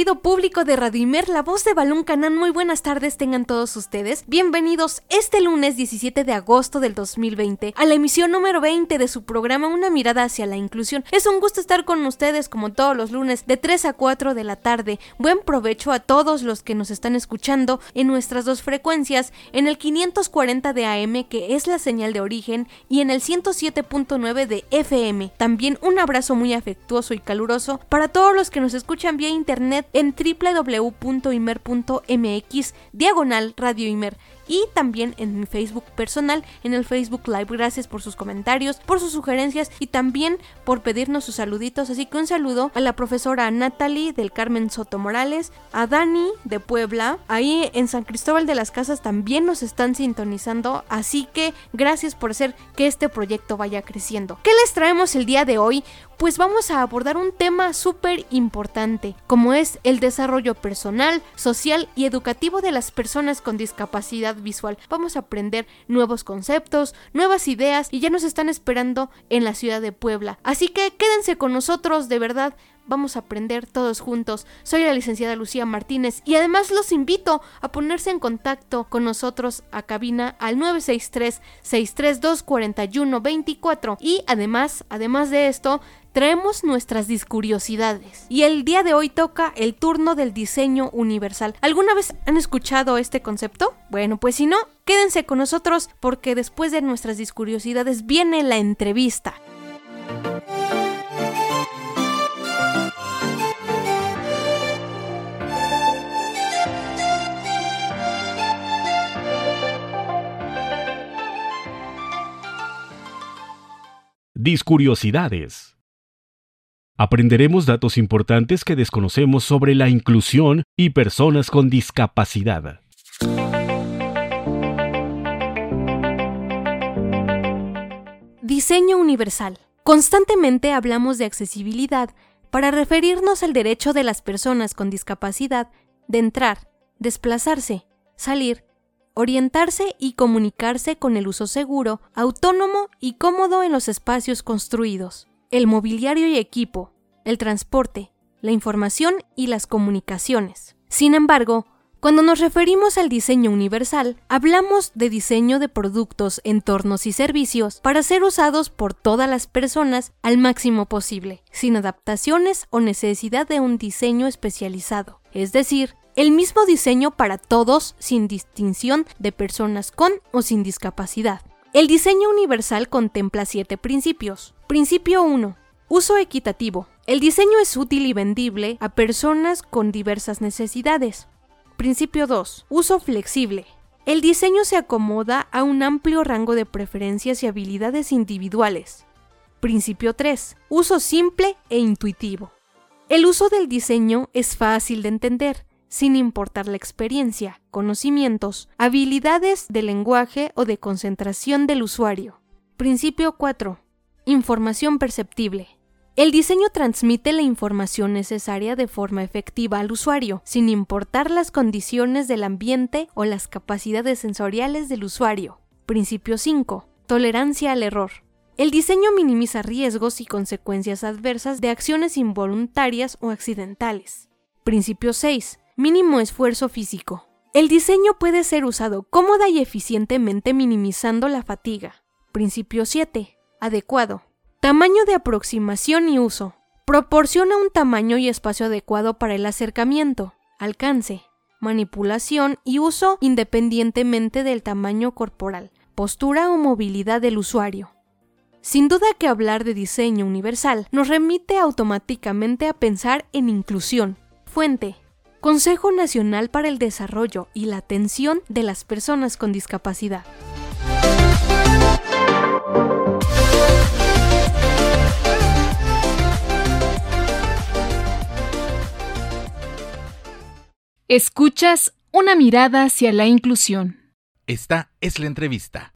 Querido público de Radio Imer, la voz de Balún Canán, muy buenas tardes tengan todos ustedes. Bienvenidos este lunes 17 de agosto del 2020 a la emisión número 20 de su programa Una mirada hacia la inclusión. Es un gusto estar con ustedes como todos los lunes de 3 a 4 de la tarde. Buen provecho a todos los que nos están escuchando en nuestras dos frecuencias, en el 540 de AM que es la señal de origen y en el 107.9 de FM. También un abrazo muy afectuoso y caluroso para todos los que nos escuchan vía internet en www.imer.mx diagonal Radio Imer y también en mi Facebook personal, en el Facebook Live. Gracias por sus comentarios, por sus sugerencias y también por pedirnos sus saluditos. Así que un saludo a la profesora Natalie del Carmen Soto Morales, a Dani de Puebla, ahí en San Cristóbal de las Casas también nos están sintonizando, así que gracias por hacer que este proyecto vaya creciendo. ¿Qué les traemos el día de hoy? Pues vamos a abordar un tema súper importante, como es el desarrollo personal, social y educativo de las personas con discapacidad visual. Vamos a aprender nuevos conceptos, nuevas ideas y ya nos están esperando en la ciudad de Puebla. Así que quédense con nosotros, de verdad, vamos a aprender todos juntos. Soy la licenciada Lucía Martínez y además los invito a ponerse en contacto con nosotros a cabina al 963 632 4124 y además, además de esto, traemos nuestras discuriosidades. Y el día de hoy toca el turno del diseño universal. ¿Alguna vez han escuchado este concepto? Bueno, pues si no, quédense con nosotros porque después de nuestras discuriosidades viene la entrevista. Discuriosidades. Aprenderemos datos importantes que desconocemos sobre la inclusión y personas con discapacidad. Diseño universal. Constantemente hablamos de accesibilidad para referirnos al derecho de las personas con discapacidad de entrar, desplazarse, salir orientarse y comunicarse con el uso seguro, autónomo y cómodo en los espacios construidos, el mobiliario y equipo, el transporte, la información y las comunicaciones. Sin embargo, cuando nos referimos al diseño universal, hablamos de diseño de productos, entornos y servicios para ser usados por todas las personas al máximo posible, sin adaptaciones o necesidad de un diseño especializado. Es decir, el mismo diseño para todos sin distinción de personas con o sin discapacidad. El diseño universal contempla siete principios. Principio 1. Uso equitativo. El diseño es útil y vendible a personas con diversas necesidades. Principio 2. Uso flexible. El diseño se acomoda a un amplio rango de preferencias y habilidades individuales. Principio 3. Uso simple e intuitivo. El uso del diseño es fácil de entender, sin importar la experiencia, conocimientos, habilidades de lenguaje o de concentración del usuario. Principio 4. Información perceptible. El diseño transmite la información necesaria de forma efectiva al usuario, sin importar las condiciones del ambiente o las capacidades sensoriales del usuario. Principio 5. Tolerancia al error. El diseño minimiza riesgos y consecuencias adversas de acciones involuntarias o accidentales. Principio 6 mínimo esfuerzo físico. El diseño puede ser usado cómoda y eficientemente minimizando la fatiga. Principio 7. Adecuado. Tamaño de aproximación y uso. Proporciona un tamaño y espacio adecuado para el acercamiento, alcance, manipulación y uso independientemente del tamaño corporal, postura o movilidad del usuario. Sin duda que hablar de diseño universal nos remite automáticamente a pensar en inclusión. Fuente Consejo Nacional para el Desarrollo y la Atención de las Personas con Discapacidad. Escuchas una mirada hacia la inclusión. Esta es la entrevista.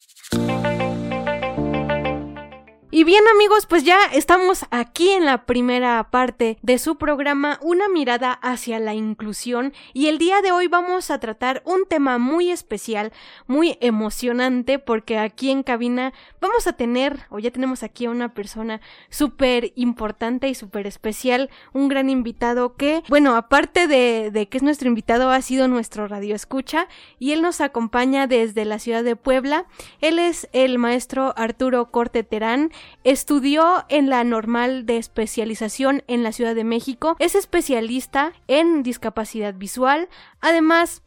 Y bien amigos, pues ya estamos aquí en la primera parte de su programa Una mirada hacia la inclusión y el día de hoy vamos a tratar un tema muy especial, muy emocionante porque aquí en cabina vamos a tener, o ya tenemos aquí a una persona súper importante y súper especial, un gran invitado que, bueno, aparte de, de que es nuestro invitado, ha sido nuestro radio escucha y él nos acompaña desde la ciudad de Puebla. Él es el maestro Arturo Corte Terán Estudió en la normal de especialización en la Ciudad de México. Es especialista en discapacidad visual. Además,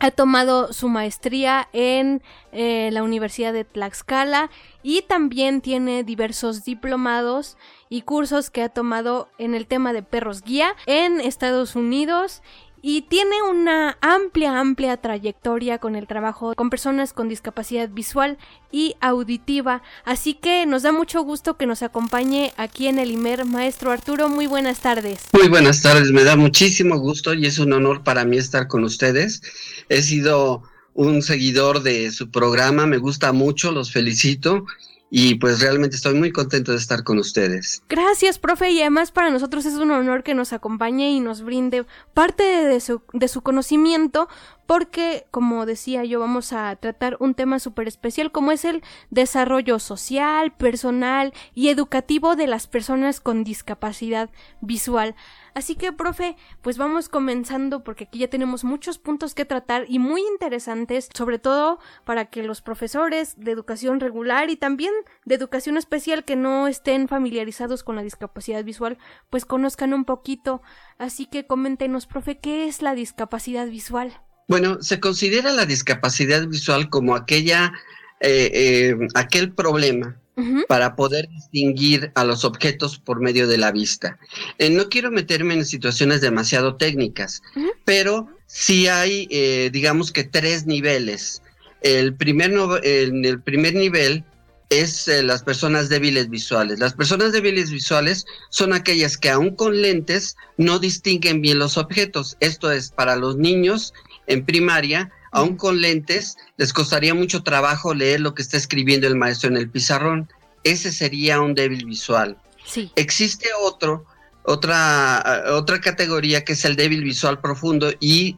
ha tomado su maestría en eh, la Universidad de Tlaxcala y también tiene diversos diplomados y cursos que ha tomado en el tema de perros guía en Estados Unidos y tiene una amplia, amplia trayectoria con el trabajo con personas con discapacidad visual y auditiva. Así que nos da mucho gusto que nos acompañe aquí en el IMER, maestro Arturo. Muy buenas tardes. Muy buenas tardes, me da muchísimo gusto y es un honor para mí estar con ustedes. He sido un seguidor de su programa, me gusta mucho, los felicito y pues realmente estoy muy contento de estar con ustedes. Gracias, profe, y además para nosotros es un honor que nos acompañe y nos brinde parte de su, de su conocimiento, porque, como decía yo, vamos a tratar un tema súper especial como es el desarrollo social, personal y educativo de las personas con discapacidad visual. Así que, profe, pues vamos comenzando porque aquí ya tenemos muchos puntos que tratar y muy interesantes, sobre todo para que los profesores de educación regular y también de educación especial que no estén familiarizados con la discapacidad visual, pues conozcan un poquito. Así que coméntenos, profe, ¿qué es la discapacidad visual? Bueno, se considera la discapacidad visual como aquella, eh, eh, aquel problema para poder distinguir a los objetos por medio de la vista. Eh, no quiero meterme en situaciones demasiado técnicas, pero sí hay, eh, digamos que tres niveles. El primer, en el primer nivel es las personas débiles visuales. Las personas débiles visuales son aquellas que aún con lentes no distinguen bien los objetos. Esto es para los niños en primaria aún con lentes, les costaría mucho trabajo leer lo que está escribiendo el maestro en el pizarrón. Ese sería un débil visual. Sí. Existe otro, otra, otra categoría que es el débil visual profundo y,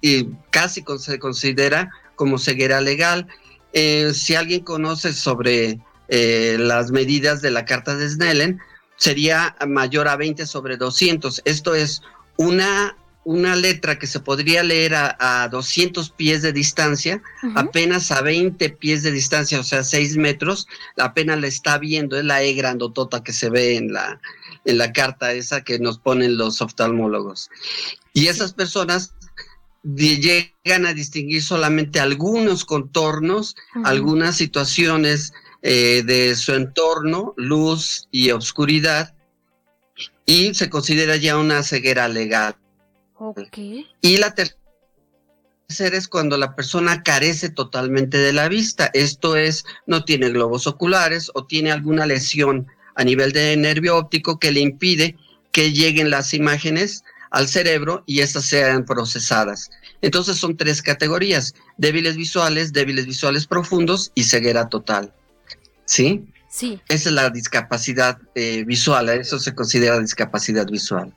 casi se considera como ceguera legal. Eh, si alguien conoce sobre eh, las medidas de la carta de Snellen, sería mayor a 20 sobre 200. Esto es una una letra que se podría leer a, 200 pies de distancia, apenas a 20 pies de distancia, o sea, 6 metros, apenas la está viendo, es la E grandotota que se ve en la, en la carta esa que nos ponen los oftalmólogos. Y esas personas llegan a distinguir solamente algunos contornos, algunas situaciones eh, de su entorno, luz y oscuridad, y se considera ya una ceguera legal. Y la tercera es cuando la persona carece totalmente de la vista. Esto es, no tiene globos oculares o tiene alguna lesión a nivel de nervio óptico que le impide que lleguen las imágenes al cerebro y estas sean procesadas. Entonces son tres categorías, débiles visuales, débiles visuales profundos y ceguera total. ¿Sí? Sí. Esa es la discapacidad eh, visual, eso se considera discapacidad visual.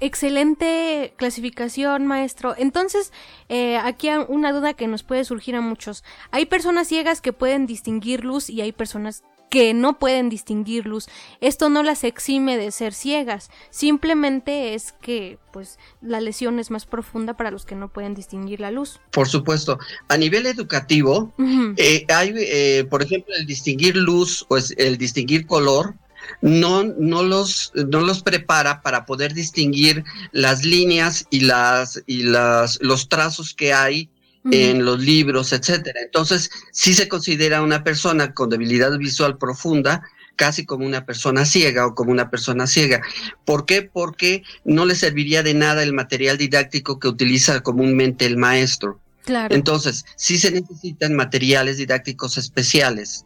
Excelente clasificación, maestro. Entonces, eh, aquí una duda que nos puede surgir a muchos. Hay personas ciegas que pueden distinguir luz y hay personas que no pueden distinguir luz. Esto no las exime de ser ciegas, simplemente es que pues la lesión es más profunda para los que no pueden distinguir la luz. Por supuesto, a nivel educativo eh, hay, eh, por ejemplo, el distinguir luz o el distinguir color no, no, los, no los prepara para poder distinguir las líneas y, las, y las, los trazos que hay en los libros, etcétera. Entonces, sí se considera una persona con debilidad visual profunda casi como una persona ciega o como una persona ciega. ¿Por qué? Porque no le serviría de nada el material didáctico que utiliza comúnmente el maestro. Claro. Entonces, sí se necesitan materiales didácticos especiales.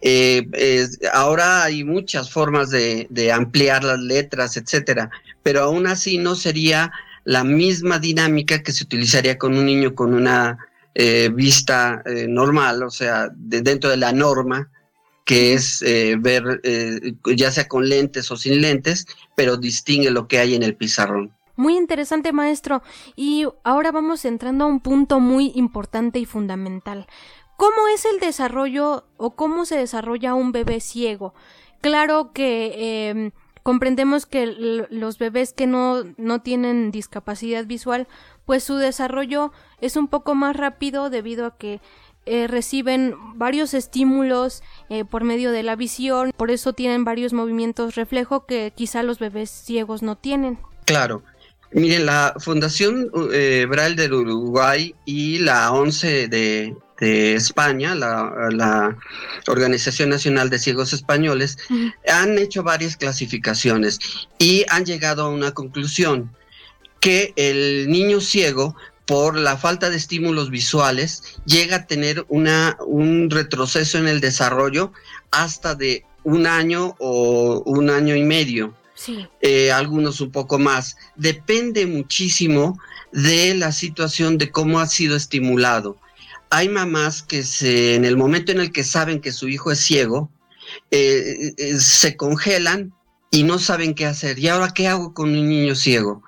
Eh, ahora hay muchas formas de, ampliar las letras, etcétera, pero aún así no sería la misma dinámica que se utilizaría con un niño con una eh, vista eh, normal, o sea, dentro de la norma, que es ver, ya sea con lentes o sin lentes, pero distingue lo que hay en el pizarrón. Muy interesante, maestro. Y ahora vamos entrando a un punto muy importante y fundamental. ¿Cómo es el desarrollo o cómo se desarrolla un bebé ciego? Claro que em, comprendemos que los bebés que no, no tienen discapacidad visual, pues su desarrollo es un poco más rápido debido a que eh, reciben varios estímulos eh, por medio de la visión, por eso tienen varios movimientos reflejo que quizá los bebés ciegos no tienen. Claro. Miren, la Fundación eh, Braille del Uruguay y la ONCE de, de España, la, Organización Nacional de Ciegos Españoles, han hecho varias clasificaciones y han llegado a una conclusión que el niño ciego por la falta de estímulos visuales llega a tener una, un retroceso en el desarrollo hasta de un año o un año y medio. Eh, algunos un poco más. Depende muchísimo de la situación de cómo ha sido estimulado hay mamás que se, en el momento en el que saben que su hijo es ciego, eh, eh, se congelan y no saben qué hacer. ¿Y ahora qué hago con un niño ciego?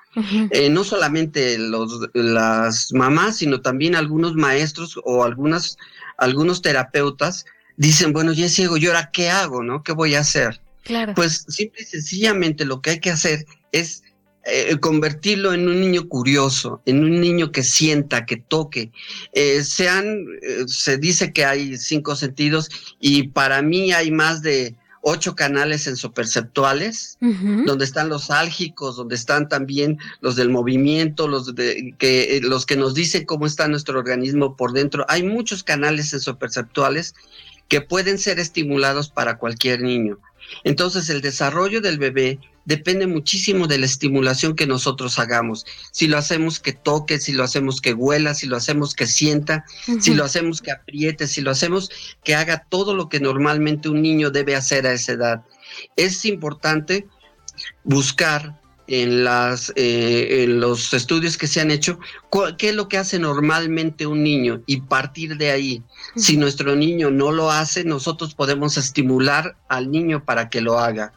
Eh, no solamente los, las mamás, sino también algunos maestros o algunas, algunos terapeutas dicen, bueno, ya es ciego, ¿y ahora qué hago? ¿No? ¿Qué voy a hacer? Claro. Pues simple y sencillamente lo que hay que hacer es eh, convertirlo en un niño curioso, en un niño que sienta, que toque. Eh, sean, eh, se dice que hay cinco sentidos y para mí hay más de ocho canales sensoperceptuales, donde están los álgicos, donde están también los del movimiento, los de, que los que nos dicen cómo está nuestro organismo por dentro. Hay muchos canales sensoperceptuales que pueden ser estimulados para cualquier niño. Entonces, el desarrollo del bebé depende muchísimo de la estimulación que nosotros hagamos. Si lo hacemos que toque, si lo hacemos que huela, si lo hacemos que sienta, si lo hacemos que apriete, si lo hacemos que haga todo lo que normalmente un niño debe hacer a esa edad. Es importante buscar en, las, eh, en los estudios que se han hecho, qué es lo que hace normalmente un niño y partir de ahí. Si nuestro niño no lo hace, nosotros podemos estimular al niño para que lo haga.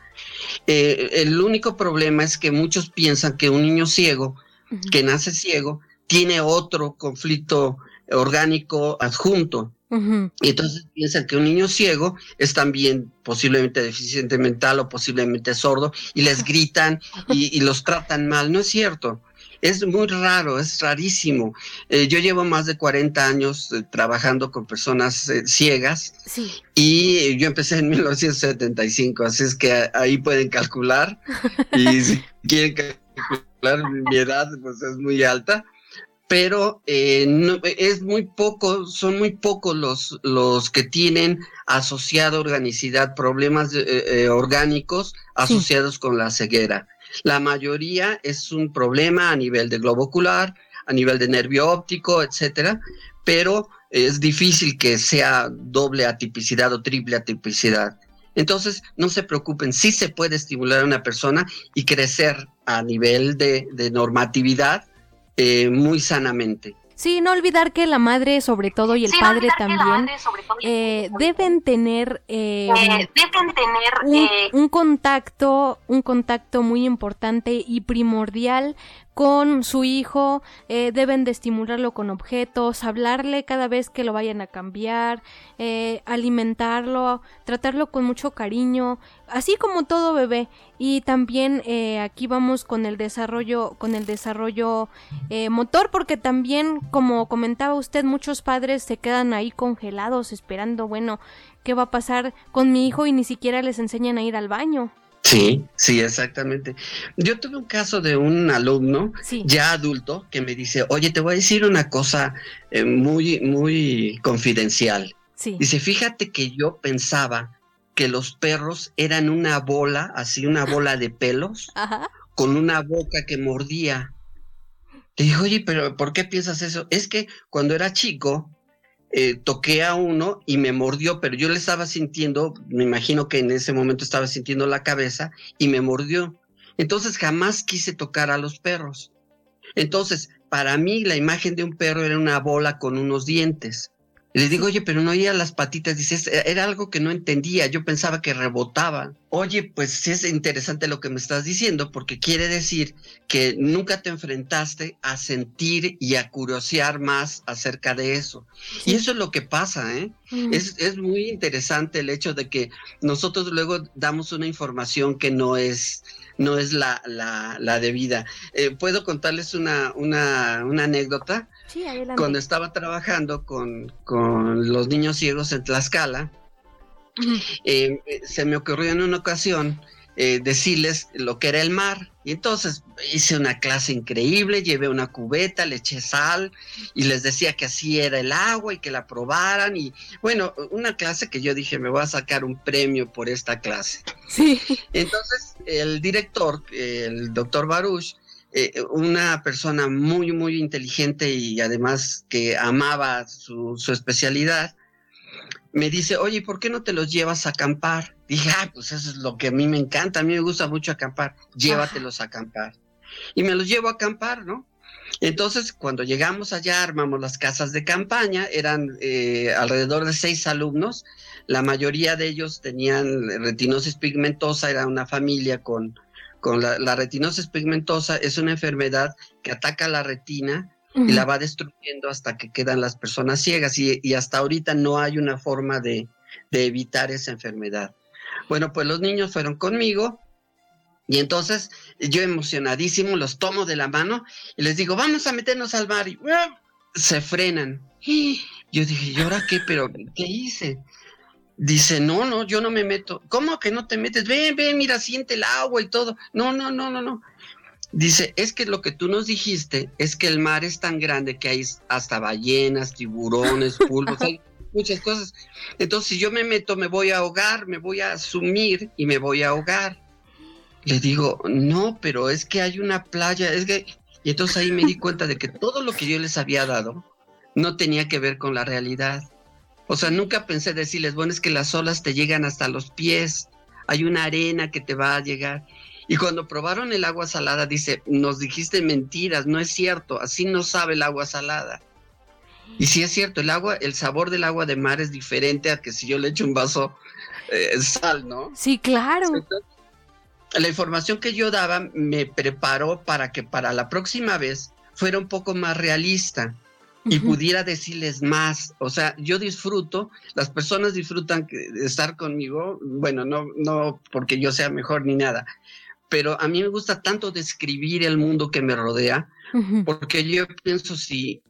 Eh, el único problema es que muchos piensan que un niño ciego, que nace ciego, tiene otro conflicto orgánico adjunto. Y entonces piensan que un niño ciego es también posiblemente deficiente mental o posiblemente sordo y les gritan y, los tratan mal. No es cierto. Es muy raro, es rarísimo. Eh, yo llevo más de 40 años eh, trabajando con personas eh, ciegas y yo empecé en 1975, así es que ahí pueden calcular y si quieren calcular mi edad, pues es muy alta pero es muy poco, son muy pocos los, los que tienen asociado organicidad, problemas orgánicos asociados con la ceguera. La mayoría es un problema a nivel de globo ocular, a nivel de nervio óptico, etcétera, pero es difícil que sea doble atipicidad o triple atipicidad. Entonces, no se preocupen, sí se puede estimular a una persona y crecer a nivel de, normatividad eh, muy sanamente. Sí, no olvidar que la madre, sobre todo, y el padre también, eh, deben tener, eh, eh, deben tener un, contacto, un contacto muy importante y primordial con su hijo, eh, deben de estimularlo con objetos, hablarle cada vez que lo vayan a cambiar, eh, alimentarlo, tratarlo con mucho cariño, así como todo bebé. Y también eh, aquí vamos con el desarrollo, con el desarrollo motor, porque también, como comentaba usted, muchos padres se quedan ahí congelados esperando, bueno, qué va a pasar con mi hijo y ni siquiera les enseñan a ir al baño. Sí, sí, exactamente. Yo tuve un caso de un alumno ya adulto que me dice, oye, te voy a decir una cosa eh, muy, muy confidencial. Dice, fíjate que yo pensaba que los perros eran una bola, así una bola de pelos, con una boca que mordía. Le dije, oye, pero ¿por qué piensas eso? Es que cuando era chico, eh, toqué a uno y me mordió, pero yo le estaba sintiendo, me imagino que en ese momento estaba sintiendo la cabeza y me mordió. Entonces jamás quise tocar a los perros. Entonces, para mí la imagen de un perro era una bola con unos dientes. Le digo, oye, pero no oía las patitas. Dice, era algo que no entendía. Yo pensaba que rebotaban. Oye, pues sí es interesante lo que me estás diciendo, porque quiere decir que nunca te enfrentaste a sentir y a curiosear más acerca de eso. Y eso es lo que pasa, ¿eh? es, es muy interesante el hecho de que nosotros luego damos una información que no es no es la, la, la debida. Eh, ¿Puedo contarles una, una, una anécdota? Sí, adelante. Cuando estaba trabajando con, con los niños ciegos en Tlaxcala, eh, se me ocurrió en una ocasión eh, decirles lo que era el mar. Y entonces hice una clase increíble, llevé una cubeta, le eché sal y les decía que así era el agua y que la probaran. Y bueno, una clase que yo dije, me voy a sacar un premio por esta clase. Sí. Entonces el director, el doctor Baruch, eh, una persona muy, muy inteligente y además que amaba su, su especialidad, me dice, oye, ¿por qué no te los llevas a acampar? Dije, ah, pues eso es lo que a mí me encanta, a mí me gusta mucho acampar, llévatelos a acampar. Y me los llevo a acampar, ¿no? Entonces, cuando llegamos allá, armamos las casas de campaña, eran eh, alrededor de seis alumnos, la mayoría de ellos tenían retinosis pigmentosa, era una familia con, con la, la retinosis pigmentosa, es una enfermedad que ataca la retina y la va destruyendo hasta que quedan las personas ciegas y, y hasta ahorita no hay una forma de, de, evitar esa enfermedad. Bueno, pues los niños fueron conmigo y entonces yo emocionadísimo los tomo de la mano y les digo, vamos a meternos al mar y ¡uh! se frenan. Y yo dije, ¿y ahora qué? ¿Pero qué hice? Dice, no, no, yo no me meto. ¿Cómo que no te metes? Ven, ven, mira, siente el agua y todo. No, no, no, no, no. Dice, es que lo que tú nos dijiste es que el mar es tan grande que hay hasta ballenas, tiburones, pulpos, hay muchas cosas. Entonces, si yo me meto, me voy a ahogar, me voy a sumir y me voy a ahogar. Le digo, no, pero es que hay una playa, es que... Y entonces ahí me di cuenta de que todo lo que yo les había dado no tenía que ver con la realidad. O sea, nunca pensé decirles, bueno, es que las olas te llegan hasta los pies, hay una arena que te va a llegar. Y cuando probaron el agua salada, dice, nos dijiste mentiras, no es cierto, así no sabe el agua salada. Y sí es cierto, el agua, el sabor del agua de mar es diferente a que si yo le echo un vaso eh, sal, ¿no? Sí, claro. Entonces, la información que yo daba me preparó para que para la próxima vez fuera un poco más realista y uh -huh. pudiera decirles más. O sea, yo disfruto, las personas disfrutan de estar conmigo, bueno, no, no porque yo sea mejor ni nada, pero a mí me gusta tanto describir el mundo que me rodea, uh -huh. porque yo pienso si,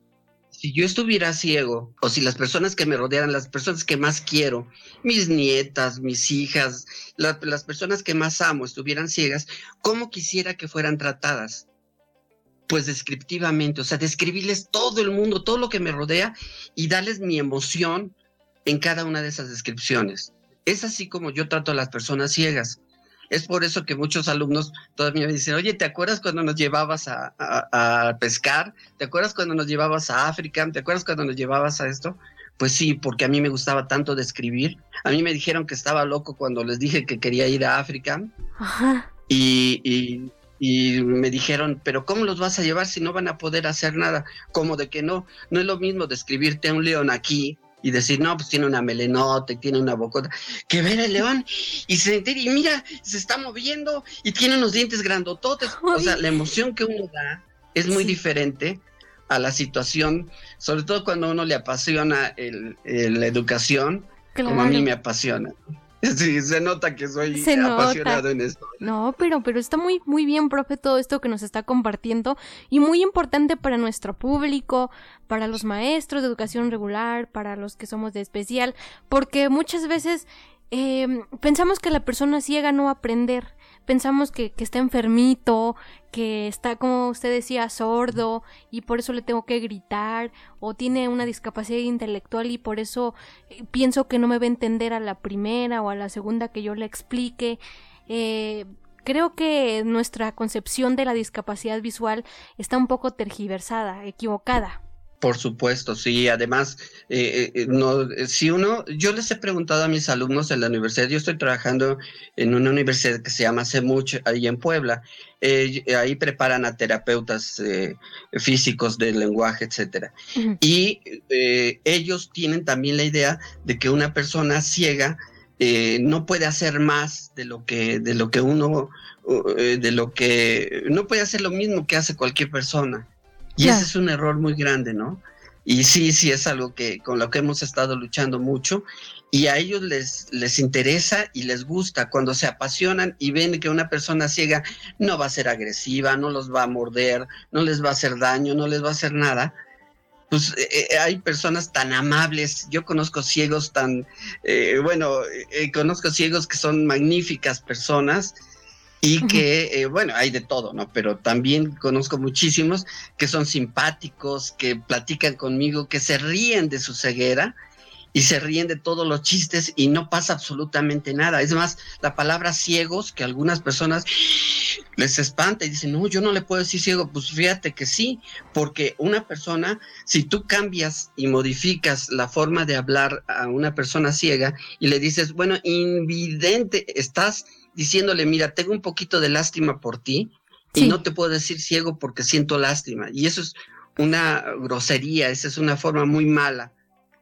si yo estuviera ciego, o si las personas que me rodearan, las personas que más quiero, mis nietas, mis hijas, la, las personas que más amo estuvieran ciegas, ¿cómo quisiera que fueran tratadas? Pues descriptivamente, o sea, describirles todo el mundo, todo lo que me rodea y darles mi emoción en cada una de esas descripciones. Es así como yo trato a las personas ciegas. Es por eso que muchos alumnos todavía me dicen, oye, ¿te acuerdas cuando nos llevabas a, a, a, pescar? ¿Te acuerdas cuando nos llevabas a África? ¿Te acuerdas cuando nos llevabas a esto? Pues sí, porque a mí me gustaba tanto describir. A mí me dijeron que estaba loco cuando les dije que quería ir a África. Ajá. Y, y, y me dijeron, pero ¿cómo los vas a llevar si no van a poder hacer nada? Como de que no, no es lo mismo describirte a un león aquí y decir, no, pues tiene una melenota y tiene una bocota, que ver el león y sentir, y mira, se está moviendo y tiene unos dientes grandototes. O sea, la emoción que uno da es muy sí. diferente a la situación, sobre todo cuando a uno le apasiona el, el, la educación, claro. como a mí me apasiona. Sí, se nota que soy se apasionado nota. en esto. No, pero, pero está muy, muy bien, profe, todo esto que nos está compartiendo y muy importante para nuestro público, para los maestros de educación regular, para los que somos de especial, porque muchas veces eh, pensamos que la persona ciega no va a aprender, pensamos que, que está enfermito, que está, como usted decía, sordo y por eso le tengo que gritar, o tiene una discapacidad intelectual y por eso eh, pienso que no me va a entender a la primera o a la segunda que yo le explique. Eh, creo que nuestra concepción de la discapacidad visual está un poco tergiversada, equivocada. Por supuesto, sí. Además, eh, eh, no, si uno, yo les he preguntado a mis alumnos en la universidad, yo estoy trabajando en una universidad que se llama CEMUCH, ahí en Puebla. Eh, ahí preparan a terapeutas físicos del lenguaje, etcétera. Y ellos tienen también la idea de que una persona ciega no puede hacer más de lo que, de lo que uno, de lo que, no puede hacer lo mismo que hace cualquier persona. Y ese es un error muy grande, ¿no? Y sí, sí es algo que con lo que hemos estado luchando mucho y a ellos les, les interesa y les gusta cuando se apasionan y ven que una persona ciega no va a ser agresiva, no los va a morder, no les va a hacer daño, no les va a hacer nada. Pues eh, eh, hay personas tan amables, yo conozco ciegos tan, eh, bueno, conozco ciegos que son magníficas personas y que, eh, bueno, hay de todo, ¿no? Pero también conozco muchísimos que son simpáticos, que platican conmigo, que se ríen de su ceguera y se ríen de todos los chistes y no pasa absolutamente nada. Es más, la palabra ciegos, que algunas personas les espanta y dicen, no, yo no le puedo decir ciego. Pues fíjate que sí, porque una persona, si tú cambias y modificas la forma de hablar a una persona ciega y le dices, bueno, invidente, estás diciéndole, mira, tengo un poquito de lástima por ti y no te puedo decir ciego porque siento lástima. Y eso es una grosería, esa es una forma muy mala.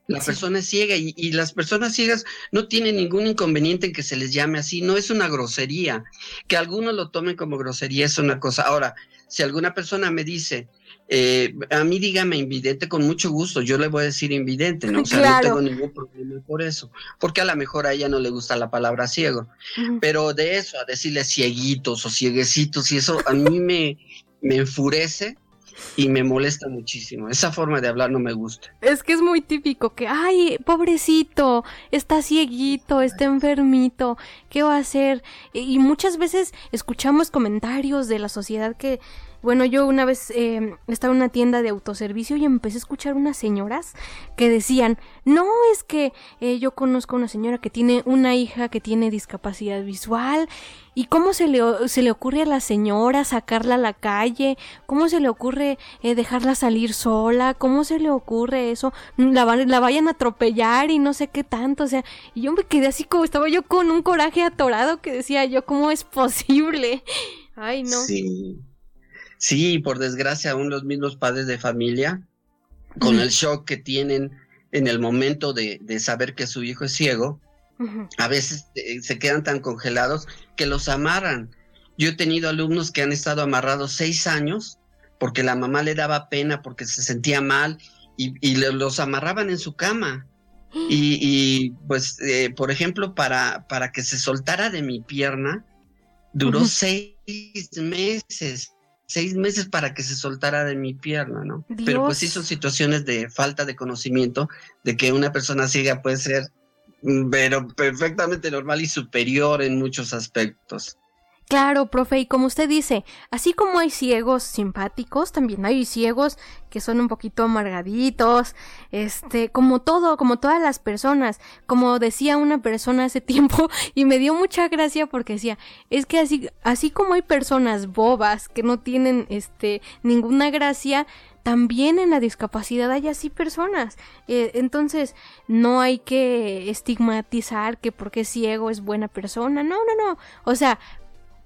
La persona es ciega y, y, las personas ciegas no tienen ningún inconveniente en que se les llame así, no es una grosería. Que algunos lo tomen como grosería es una cosa. Ahora, si alguna persona me dice, eh, a mí dígame invidente con mucho gusto, yo le voy a decir invidente, ¿no? O sea, no tengo ningún problema por eso, porque a lo mejor a ella no le gusta la palabra ciego, pero de eso, a decirle cieguitos o cieguecitos y eso a mí me, me enfurece y me molesta muchísimo. Esa forma de hablar no me gusta. Es que es muy típico que, ay, pobrecito, está cieguito, está enfermito, ¿qué va a hacer? Y muchas veces escuchamos comentarios de la sociedad que bueno, yo una vez eh, estaba en una tienda de autoservicio y empecé a escuchar unas señoras que decían, no, es que eh, yo conozco a una señora que tiene una hija que tiene discapacidad visual y cómo se le, se le ocurre a la señora sacarla a la calle, cómo se le ocurre eh, dejarla salir sola, cómo se le ocurre eso, la, la vayan a atropellar y no sé qué tanto, o sea, y yo me quedé así como estaba yo con un coraje atorado que decía yo, ¿cómo es posible? Ay, no. Sí. Sí, por desgracia, aún los mismos padres de familia, con el shock que tienen en el momento de, saber que su hijo es ciego, a veces eh, se quedan tan congelados que los amarran. Yo he tenido alumnos que han estado amarrados seis años porque la mamá le daba pena, porque se sentía mal y, los amarraban en su cama. Y, pues, eh, por ejemplo, para, para que se soltara de mi pierna, duró seis meses seis meses para que se soltara de mi pierna, ¿no? Pero pues sí son situaciones de falta de conocimiento, de que una persona ciega puede ser, mm, pero perfectamente normal y superior en muchos aspectos. Claro, profe, y como usted dice, así como hay ciegos simpáticos, también hay ciegos que son un poquito amargaditos, este, como todo, como todas las personas, como decía una persona hace tiempo y me dio mucha gracia porque decía, es que así, así como hay personas bobas que no tienen, este, ninguna gracia, también en la discapacidad hay así personas. Eh, entonces, no hay que estigmatizar que porque es ciego es buena persona. No, no, no. O sea,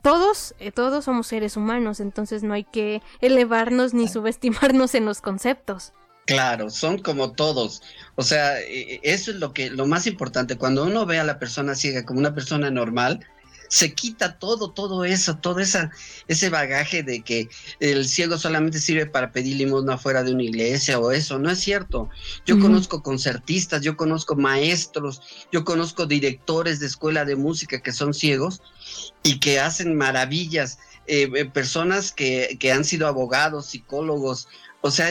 todos, eh, todos somos seres humanos, entonces no hay que elevarnos ni subestimarnos en los conceptos. Claro, son como todos. O sea, e, e, eso es lo que lo más importante. Cuando uno ve a la persona ciega como una persona normal, se quita todo, todo eso, todo esa, ese bagaje de que el ciego solamente sirve para pedir limosna fuera de una iglesia o eso, no es cierto. Yo conozco concertistas, yo conozco maestros, yo conozco directores de escuela de música que son ciegos y que hacen maravillas, eh, eh, personas que, que han sido abogados, psicólogos, o sea,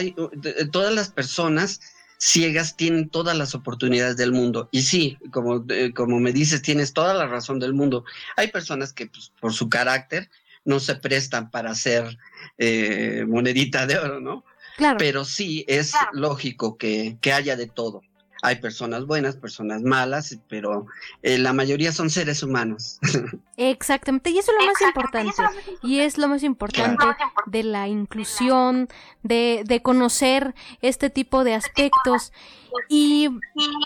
todas las personas ciegas tienen todas las oportunidades del mundo. Y sí, como, eh, como me dices, tienes toda la razón del mundo. Hay personas que pues, por su carácter no se prestan para hacer eh, monedita de oro, ¿no? Claro. Pero sí es lógico que, que haya de todo. Hay personas buenas, personas malas, pero eh, la mayoría son seres humanos. Exactamente, y eso es lo más importante. Y es lo más importante de la inclusión, de, de conocer este tipo de aspectos. Y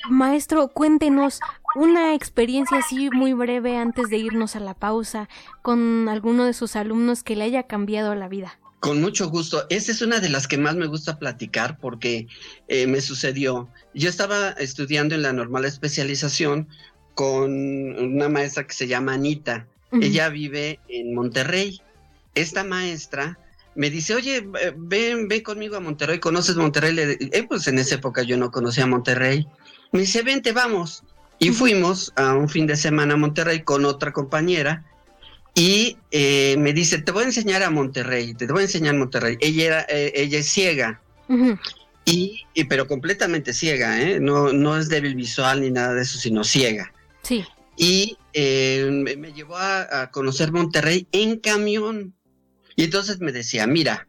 maestro, cuéntenos una experiencia así muy breve antes de irnos a la pausa con alguno de sus alumnos que le haya cambiado la vida. Con mucho gusto. Esa es una de las que más me gusta platicar porque eh, me sucedió. Yo estaba estudiando en la normal especialización con una maestra que se llama Anita. Ella vive en Monterrey. Esta maestra me dice, oye, ven, ven conmigo a Monterrey, ¿conoces Monterrey? Le, eh, pues en esa época yo no conocía Monterrey. Me dice, vente, vamos. Y fuimos a un fin de semana a Monterrey con otra compañera y eh, me dice, te voy a enseñar a Monterrey, te voy a enseñar Monterrey. Ella, era, eh, ella es ciega, y, pero completamente ciega, ¿eh? no, no es débil visual ni nada de eso, sino ciega. Sí. Y me, llevó a, conocer Monterrey en camión. Y entonces me decía, mira,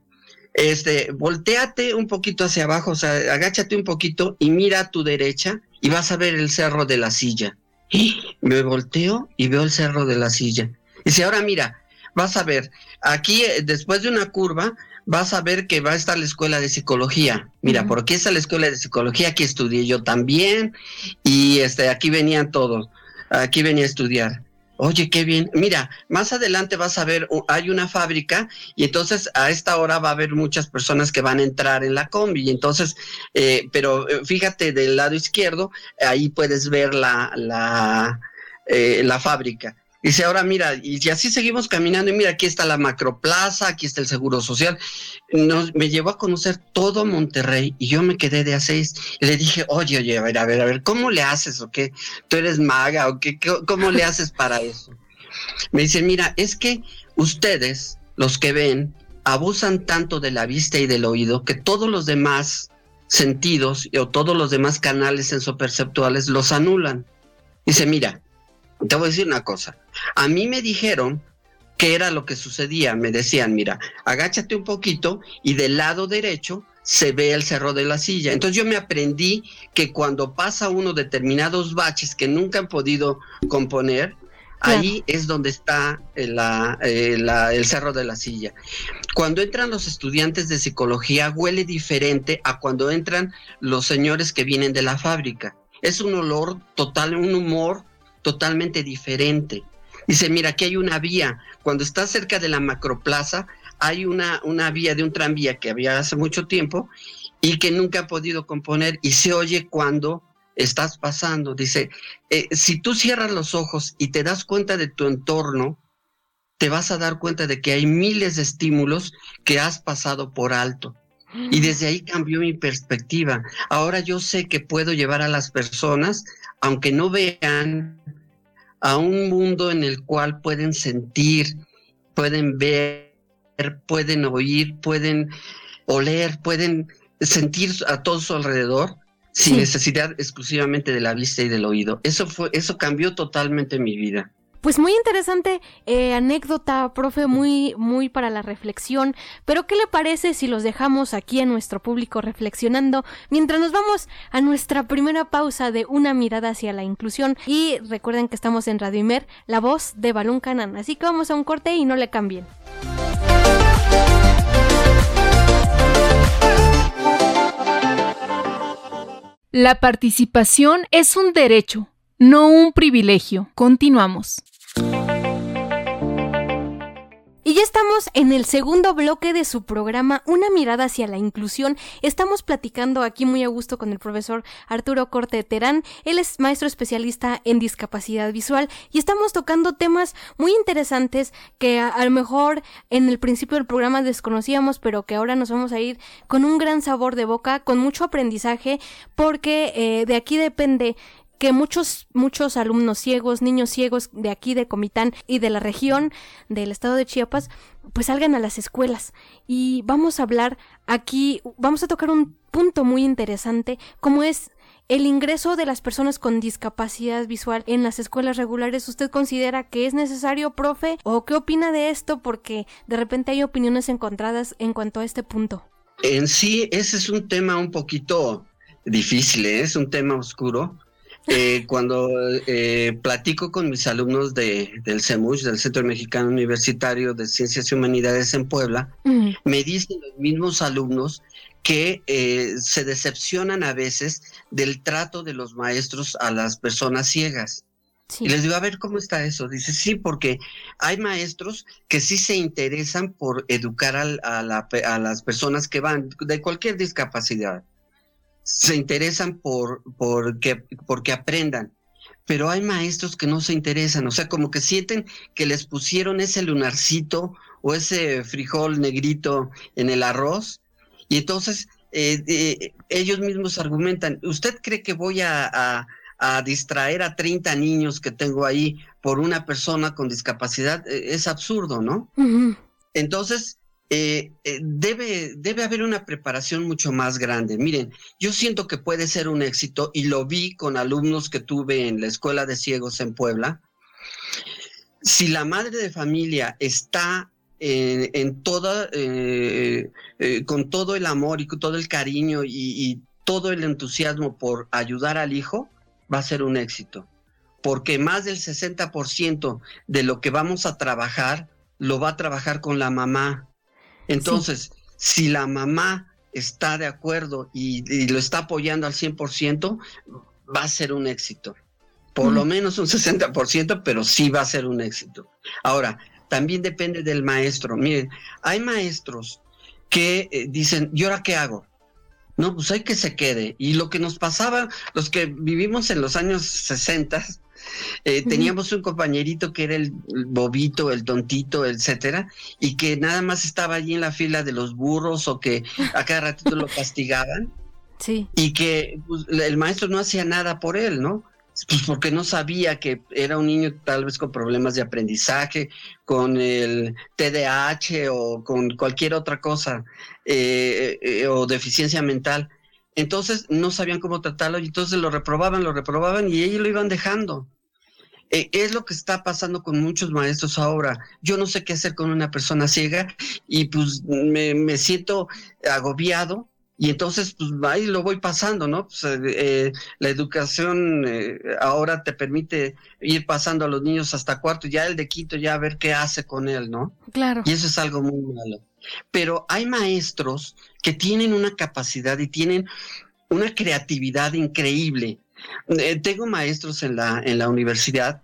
este, volteate un poquito hacia abajo, o sea, agáchate un poquito y mira a tu derecha y vas a ver el cerro de la silla. Y me volteo y veo el cerro de la silla. Dice, ahora mira, vas a ver, aquí eh, después de una curva, vas a ver que va a estar la escuela de psicología. Mira, porque está la escuela de psicología, aquí estudié yo también, y este, aquí venían todos, aquí venía a estudiar. Oye, qué bien. Mira, más adelante vas a ver, hay una fábrica y entonces a esta hora va a haber muchas personas que van a entrar en la combi. Y entonces, eh, pero eh, fíjate del lado izquierdo, ahí puedes ver la, la, la fábrica. Dice, ahora mira, y así seguimos caminando, y mira, aquí está la macroplaza, aquí está el Seguro Social. Me llevó a conocer todo Monterrey y yo me quedé de a seis. Y le dije, oye, oye, a ver, a ver, a ver, ¿cómo le haces o qué? ¿Tú eres maga o qué? ¿Cómo le haces para eso? Me dice, mira, es que ustedes, los que ven, abusan tanto de la vista y del oído que todos los demás sentidos o todos los demás canales sensoperceptuales los anulan. Dice, mira, te voy a decir una cosa. A mí me dijeron qué era lo que sucedía. Me decían, mira, agáchate un poquito y del lado derecho se ve el cerro de la silla. Entonces yo me aprendí que cuando pasa uno determinados baches que nunca han podido componer, ahí es donde está eh, el cerro de la silla. Cuando entran los estudiantes de psicología huele diferente a cuando entran los señores que vienen de la fábrica. Es un olor total, un humor totalmente diferente. Dice, mira, aquí hay una vía. Cuando estás cerca de la macroplaza, hay una, una vía de un tranvía que había hace mucho tiempo y que nunca ha podido componer y se oye cuando estás pasando. Dice, eh, si tú cierras los ojos y te das cuenta de tu entorno, te vas a dar cuenta de que hay miles de estímulos que has pasado por alto. Y desde ahí cambió mi perspectiva. Ahora yo sé que puedo llevar a las personas, aunque no vean, a un mundo en el cual pueden sentir, pueden ver, pueden oír, pueden oler, pueden sentir a todo su alrededor sin necesidad exclusivamente de la vista y del oído. Eso fue, eso cambió totalmente mi vida. Pues muy interesante eh, anécdota, profe, muy, muy para la reflexión. Pero ¿qué le parece si los dejamos aquí a nuestro público reflexionando mientras nos vamos a nuestra primera pausa de una mirada hacia la inclusión? Y recuerden que estamos en Radio Imer, la voz de Balún Canan. Así que vamos a un corte y no le cambien. La participación es un derecho no un privilegio. Continuamos. Y ya estamos en el segundo bloque de su programa Una mirada hacia la inclusión. Estamos platicando aquí muy a gusto con el profesor Arturo Corte Terán. Él es maestro especialista en discapacidad visual y estamos tocando temas muy interesantes que a, lo mejor en el principio del programa desconocíamos, pero que ahora nos vamos a ir con un gran sabor de boca, con mucho aprendizaje, porque eh, de aquí depende que muchos, muchos alumnos ciegos, niños ciegos de aquí, de Comitán y de la región del estado de Chiapas, pues salgan a las escuelas. Y vamos a hablar aquí, vamos a tocar un punto muy interesante, como es el ingreso de las personas con discapacidad visual en las escuelas regulares, ¿usted considera que es necesario, profe? ¿O qué opina de esto? Porque de repente hay opiniones encontradas en cuanto a este punto. En sí, ese es un tema un poquito difícil, ¿eh? es un tema oscuro. Eh, cuando eh, platico con mis alumnos de, del CEMUCH, del Centro Mexicano Universitario de Ciencias y Humanidades en Puebla, me dicen los mismos alumnos que se decepcionan a veces del trato de los maestros a las personas ciegas. Y les digo, a ver, ¿cómo está eso? Dice, sí, porque hay maestros que sí se interesan por educar a, a las personas que van de cualquier discapacidad se interesan por porque, porque aprendan. Pero hay maestros que no se interesan, o sea, como que sienten que les pusieron ese lunarcito o ese frijol negrito en el arroz y entonces eh, eh, ellos mismos argumentan, ¿usted cree que voy a, a, distraer a 30 niños que tengo ahí por una persona con discapacidad? Eh, es absurdo, ¿no? Entonces, eh, eh, debe, debe haber una preparación mucho más grande. Miren, yo siento que puede ser un éxito y lo vi con alumnos que tuve en la Escuela de Ciegos en Puebla. Si la madre de familia está en, toda, eh, con todo el amor y con todo el cariño y todo el entusiasmo por ayudar al hijo, va a ser un éxito. Porque más del 60% de lo que vamos a trabajar lo va a trabajar con la mamá entonces, si la mamá está de acuerdo y, lo está apoyando al 100%, va a ser un éxito. Por lo menos un 60%, pero sí va a ser un éxito. Ahora, también depende del maestro. Miren, hay maestros que eh, dicen, ¿y ahora qué hago? No, pues hay que se quede. Y lo que nos pasaba, los que vivimos en los años 60, eh, teníamos un compañerito que era el, bobito, el tontito, etcétera, y que nada más estaba allí en la fila de los burros o que a cada ratito lo castigaban. Sí. Y que pues, el maestro no hacía nada por él, ¿no? Pues porque no sabía que era un niño tal vez con problemas de aprendizaje, con el TDAH o con cualquier otra cosa, eh, eh, o deficiencia mental. Entonces no sabían cómo tratarlo y entonces lo reprobaban, lo reprobaban y ellos lo iban dejando. Eh, es lo que está pasando con muchos maestros ahora. Yo no sé qué hacer con una persona ciega y pues me, siento agobiado y entonces pues ahí lo voy pasando, ¿no? Pues, eh, eh, la educación ahora te permite ir pasando a los niños hasta cuarto, ya el de quinto ya a ver qué hace con él, ¿no? Claro. Y eso es algo muy malo. Pero hay maestros que tienen una capacidad y tienen una creatividad increíble eh, tengo maestros en la, en la universidad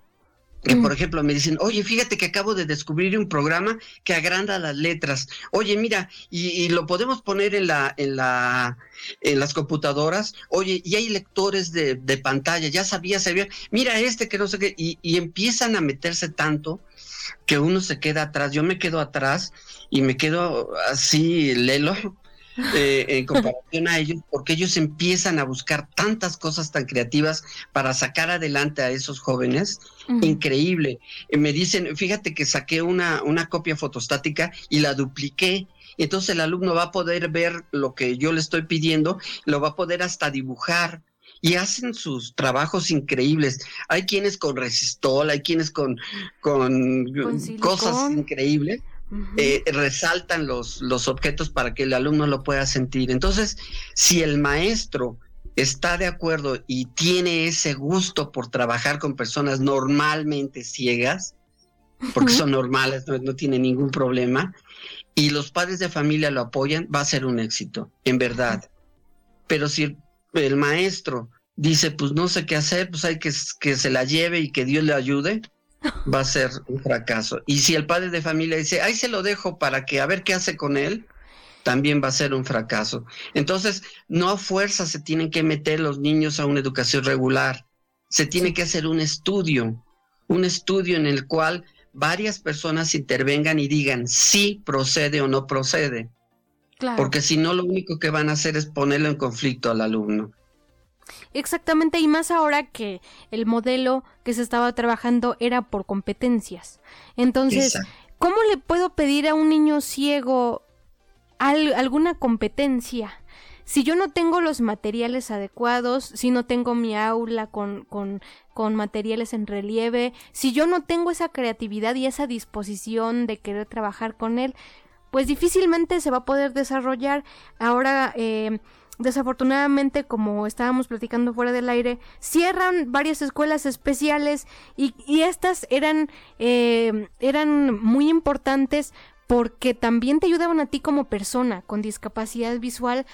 que por ejemplo me dicen, oye, fíjate que acabo de descubrir un programa que agranda las letras. Oye, mira, y, lo podemos poner en la, en la, en las computadoras. Oye, y hay lectores de, de pantalla, ya sabía, sabía, mira este que no sé qué, y, y, empiezan a meterse tanto que uno se queda atrás. Yo me quedo atrás y me quedo así, lelo, eh, en comparación a ellos, porque ellos empiezan a buscar tantas cosas tan creativas para sacar adelante a esos jóvenes. Increíble. Eh, me dicen, fíjate que saqué una, una copia fotostática y la dupliqué. Entonces el alumno va a poder ver lo que yo le estoy pidiendo, lo va a poder hasta dibujar y hacen sus trabajos increíbles. Hay quienes con resistol, hay quienes con, con cosas increíbles eh, resaltan los, los objetos para que el alumno lo pueda sentir. Entonces, si el maestro está de acuerdo y tiene ese gusto por trabajar con personas normalmente ciegas, porque son normales, no, no tiene ningún problema, y los padres de familia lo apoyan, va a ser un éxito, en verdad. Pero si el, maestro dice, pues no sé qué hacer, pues hay que, que se la lleve y que Dios le ayude, va a ser un fracaso. Y si el padre de familia dice, ahí se lo dejo para que a ver qué hace con él, también va a ser un fracaso. Entonces, no a fuerza se tienen que meter los niños a una educación regular. Se tiene que hacer un estudio, un estudio en el cual varias personas intervengan y digan si procede o no procede. Porque si no, lo único que van a hacer es ponerlo en conflicto al alumno. Exactamente, y más ahora que el modelo que se estaba trabajando era por competencias. Entonces, ¿cómo le puedo pedir a un niño ciego alguna competencia? Si yo no tengo los materiales adecuados, si no tengo mi aula con, con, con materiales en relieve, si yo no tengo esa creatividad y esa disposición de querer trabajar con él, pues difícilmente se va a poder desarrollar. Ahora, eh, desafortunadamente, como estábamos platicando fuera del aire, cierran varias escuelas especiales y, y estas eran, eh, eran muy importantes porque también te ayudaban a ti como persona con discapacidad visual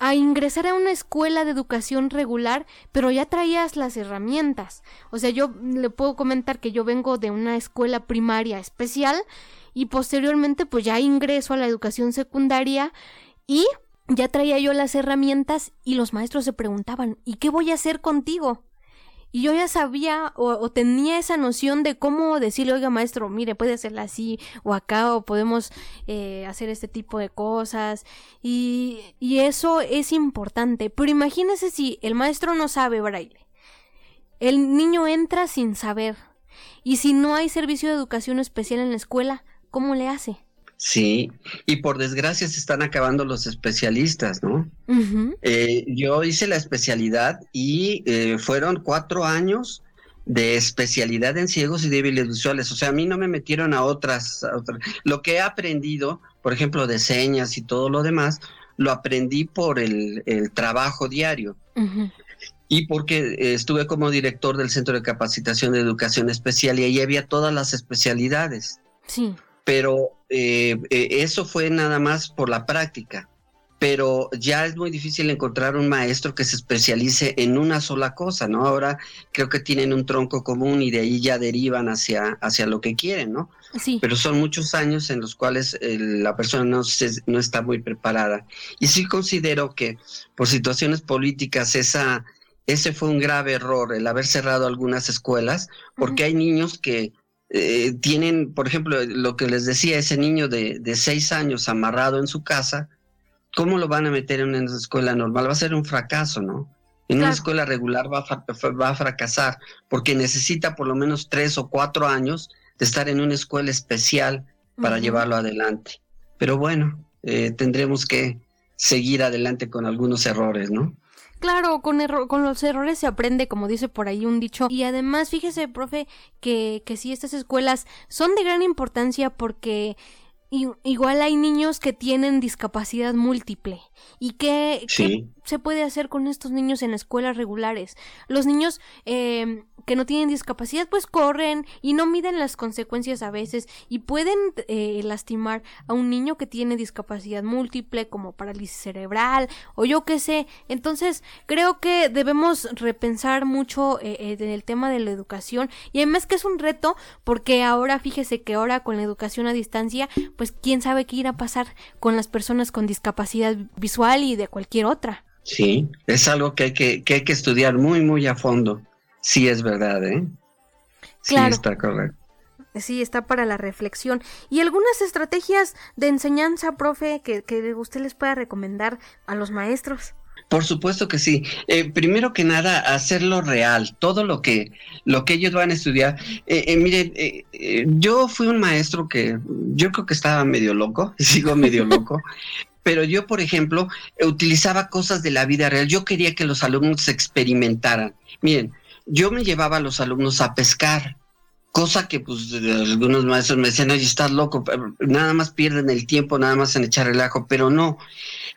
a ingresar a una escuela de educación regular, pero ya traías las herramientas. O sea, yo le puedo comentar que yo vengo de una escuela primaria especial y posteriormente pues ya ingreso a la educación secundaria y ya traía yo las herramientas y los maestros se preguntaban, ¿y qué voy a hacer contigo? Y yo ya sabía o, tenía esa noción de cómo decirle, oiga maestro, mire, puede hacerla así o acá o podemos eh, hacer este tipo de cosas. Y, y eso es importante. Pero imagínese si el maestro no sabe braille. El niño entra sin saber. Y si no hay servicio de educación especial en la escuela, ¿cómo le hace? Sí, y por desgracia se están acabando los especialistas, ¿no? Eh, yo hice la especialidad y eh, fueron cuatro años de especialidad en ciegos y débiles visuales. O sea, a mí no me metieron a otras, Lo que he aprendido, por ejemplo, de señas y todo lo demás, lo aprendí por el, trabajo diario. Y porque eh, estuve como director del Centro de Capacitación de Educación Especial y ahí había todas las especialidades. Sí pero eh, eh, eso fue nada más por la práctica. Pero ya es muy difícil encontrar un maestro que se especialice en una sola cosa, ¿no? Ahora creo que tienen un tronco común y de ahí ya derivan hacia, hacia lo que quieren, ¿no? Sí. Pero son muchos años en los cuales eh, la persona no, no está muy preparada. Y sí considero que por situaciones políticas esa, ese fue un grave error, el haber cerrado algunas escuelas, porque hay niños que eh, tienen, por ejemplo, lo que les decía, ese niño de, de, seis años amarrado en su casa, ¿cómo lo van a meter en una escuela normal? Va a ser un fracaso, ¿no? En una escuela regular va a, va a fracasar porque necesita por lo menos tres o cuatro años de estar en una escuela especial para llevarlo adelante. Pero bueno, eh, tendremos que seguir adelante con algunos errores, ¿no? Claro, con, con los errores se aprende, como dice por ahí un dicho. Y además, fíjese, profe, que, que sí, estas escuelas son de gran importancia porque igual hay niños que tienen discapacidad múltiple. ¿Y qué, se puede hacer con estos niños en escuelas regulares? Los niños eh, que no tienen discapacidad pues corren y no miden las consecuencias a veces y pueden eh, lastimar a un niño que tiene discapacidad múltiple como parálisis cerebral o yo qué sé. Entonces creo que debemos repensar mucho eh, eh, en el tema de la educación y además que es un reto porque ahora fíjese que ahora con la educación a distancia pues quién sabe qué irá a pasar con las personas con discapacidad visual y de cualquier otra. Sí, es algo que hay que, que hay que estudiar muy, muy a fondo. Sí, es verdad, ¿eh? Sí, está correcto. Sí, está para la reflexión. ¿Y algunas estrategias de enseñanza, profe, que, que usted les pueda recomendar a los maestros? Por supuesto que sí. Eh, primero que nada, hacerlo real, todo lo que, lo que ellos van a estudiar. Eh, eh, miren, eh, yo fui un maestro que yo creo que estaba medio loco, sigo medio loco, pero yo, por ejemplo, utilizaba cosas de la vida real. Yo quería que los alumnos experimentaran. Miren, yo me llevaba a los alumnos a pescar, cosa que pues algunos maestros me decían, oye, estás loco, nada más pierden el tiempo, nada más en echar relajo, pero no,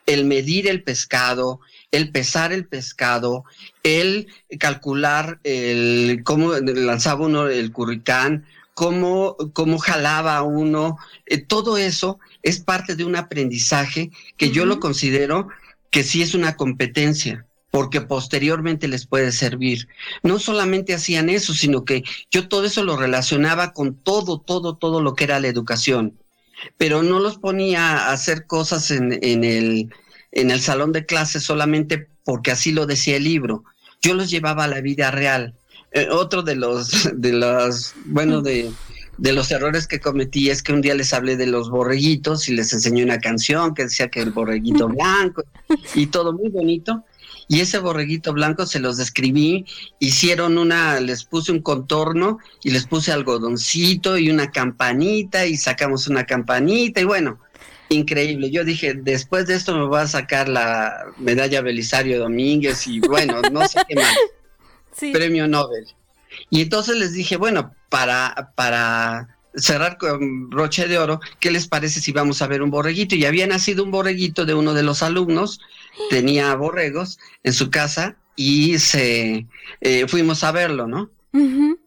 el medir el pescado, el pesar el pescado, el calcular el cómo lanzaba uno el curricán, cómo, cómo jalaba uno, eh, todo eso es parte de un aprendizaje que yo lo considero que sí es una competencia porque posteriormente les puede servir. No solamente hacían eso, sino que yo todo eso lo relacionaba con todo, todo, todo lo que era la educación, pero no los ponía a hacer cosas en, en, el, en el salón de clases solamente porque así lo decía el libro. Yo los llevaba a la vida real. Eh, otro de los, de los, bueno, de, de los errores que cometí es que un día les hablé de los borreguitos y les enseñé una canción que decía que el borreguito blanco y todo muy bonito y ese borreguito blanco se los describí, hicieron una, les puse un contorno y les puse algodoncito y una campanita y sacamos una campanita y bueno, increíble. Yo dije, después de esto me va a sacar la medalla Belisario Domínguez y bueno, no sé qué más. Premio Nobel. Y entonces les dije, bueno, para, para cerrar con broche de oro, ¿qué les parece si vamos a ver un borreguito? Y había nacido un borreguito de uno de los alumnos, tenía borregos en su casa y se eh, fuimos a verlo, ¿no?